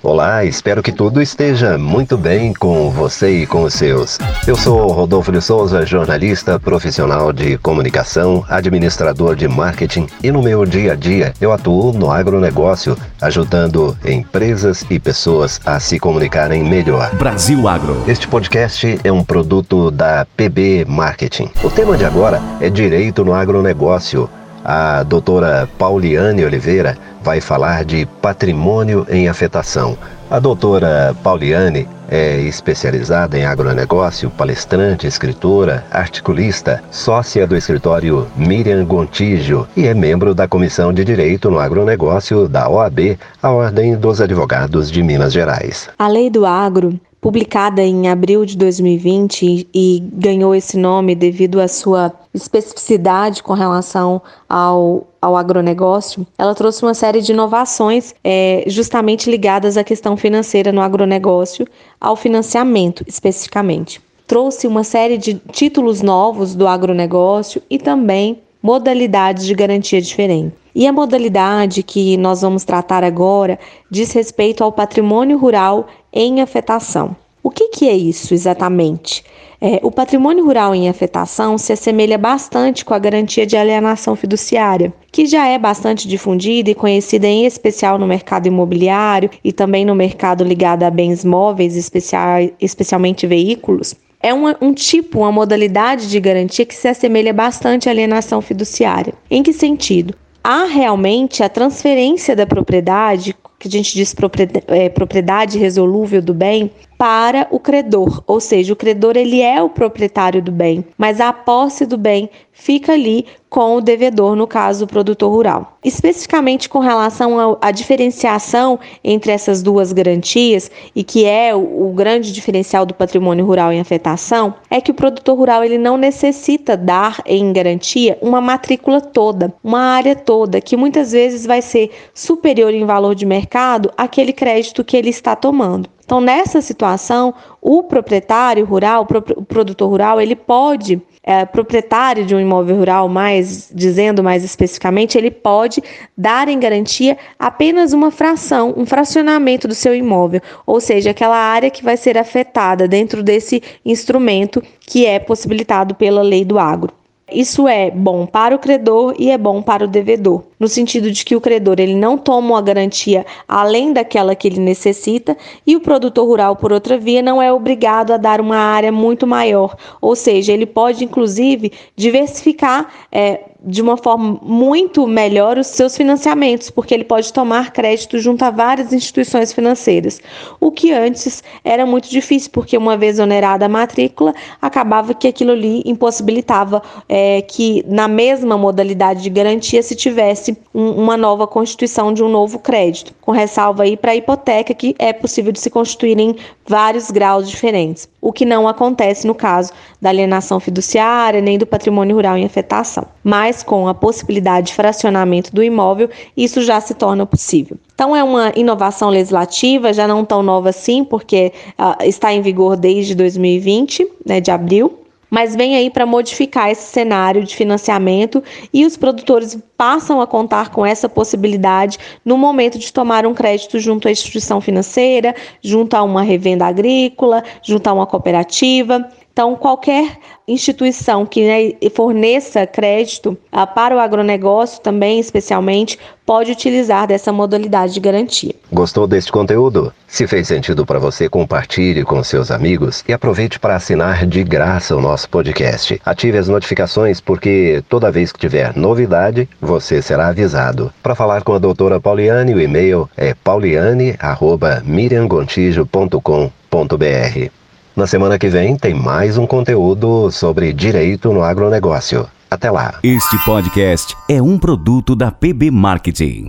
Olá, espero que tudo esteja muito bem com você e com os seus. Eu sou Rodolfo de Souza, jornalista profissional de comunicação, administrador de marketing e no meu dia a dia eu atuo no agronegócio, ajudando empresas e pessoas a se comunicarem melhor. Brasil Agro. Este podcast é um produto da PB Marketing. O tema de agora é direito no agronegócio a doutora Pauliane Oliveira vai falar de patrimônio em afetação. A doutora Pauliane é especializada em agronegócio, palestrante, escritora, articulista, sócia do escritório Miriam Gontijo e é membro da Comissão de Direito no Agronegócio da OAB, a Ordem dos Advogados de Minas Gerais. A Lei do Agro publicada em abril de 2020 e ganhou esse nome devido à sua especificidade com relação ao, ao agronegócio, ela trouxe uma série de inovações é, justamente ligadas à questão financeira no agronegócio, ao financiamento especificamente. Trouxe uma série de títulos novos do agronegócio e também modalidades de garantia diferentes. E a modalidade que nós vamos tratar agora diz respeito ao patrimônio rural em afetação. Que, que é isso exatamente? É, o patrimônio rural em afetação se assemelha bastante com a garantia de alienação fiduciária, que já é bastante difundida e conhecida em especial no mercado imobiliário e também no mercado ligado a bens móveis, especial, especialmente veículos. É uma, um tipo, uma modalidade de garantia que se assemelha bastante à alienação fiduciária. Em que sentido? há realmente a transferência da propriedade, que a gente diz é, propriedade resolúvel do bem, para o credor, ou seja, o credor ele é o proprietário do bem, mas a posse do bem fica ali com o devedor, no caso o produtor rural. Especificamente com relação à diferenciação entre essas duas garantias e que é o, o, grande diferencial do patrimônio rural em afetação, é que o produtor rural ele não necessita dar em garantia uma matrícula toda, uma área toda, que muitas vezes vai ser superior em valor de mercado àquele crédito que ele está tomando. Então, nessa situação, o proprietário rural, o produtor rural, ele pode, é, proprietário de um imóvel rural, mais dizendo mais especificamente, ele pode dar em garantia apenas uma fração, um fracionamento do seu imóvel, ou seja, aquela área que vai ser afetada dentro desse instrumento que é possibilitado pela lei do agro. Isso é bom para o credor e é bom para o devedor, no sentido de que o credor ele não toma uma garantia além daquela que ele necessita e o produtor rural, por outra via, não é obrigado a dar uma área muito maior, ou seja, ele pode inclusive diversificar é, de uma forma muito melhor os seus financiamentos, porque ele pode tomar crédito junto a várias instituições financeiras, o que antes era muito difícil, porque uma vez onerada a matrícula, acabava que aquilo ali impossibilitava é, que na mesma modalidade de garantia se tivesse um, uma nova constituição de um novo crédito, com ressalva aí para a hipoteca, que é possível de se constituir em vários graus diferentes, o que não acontece no caso da alienação fiduciária nem do patrimônio rural em afetação. Mas mas com a possibilidade de fracionamento do imóvel, isso já se torna possível. Então, é uma inovação legislativa, já não tão nova assim, porque uh, está em vigor desde 2020, né, de abril, mas vem aí para modificar esse cenário de financiamento e os produtores passam a contar com essa possibilidade no momento de tomar um crédito junto à instituição financeira, junto a uma revenda agrícola, junto a uma cooperativa. Então, qualquer instituição que né, forneça crédito ah, para o agronegócio também, especialmente, pode utilizar dessa modalidade de garantia. Gostou deste conteúdo? Se fez sentido para você, compartilhe com seus amigos e aproveite para assinar de graça o nosso podcast. Ative as notificações porque toda vez que tiver novidade, você será avisado. Para falar com a doutora Pauliane, o e-mail é pauliane.miriamgontijo.com.br. Na semana que vem tem mais um conteúdo sobre direito no agronegócio. Até lá. Este podcast é um produto da PB Marketing.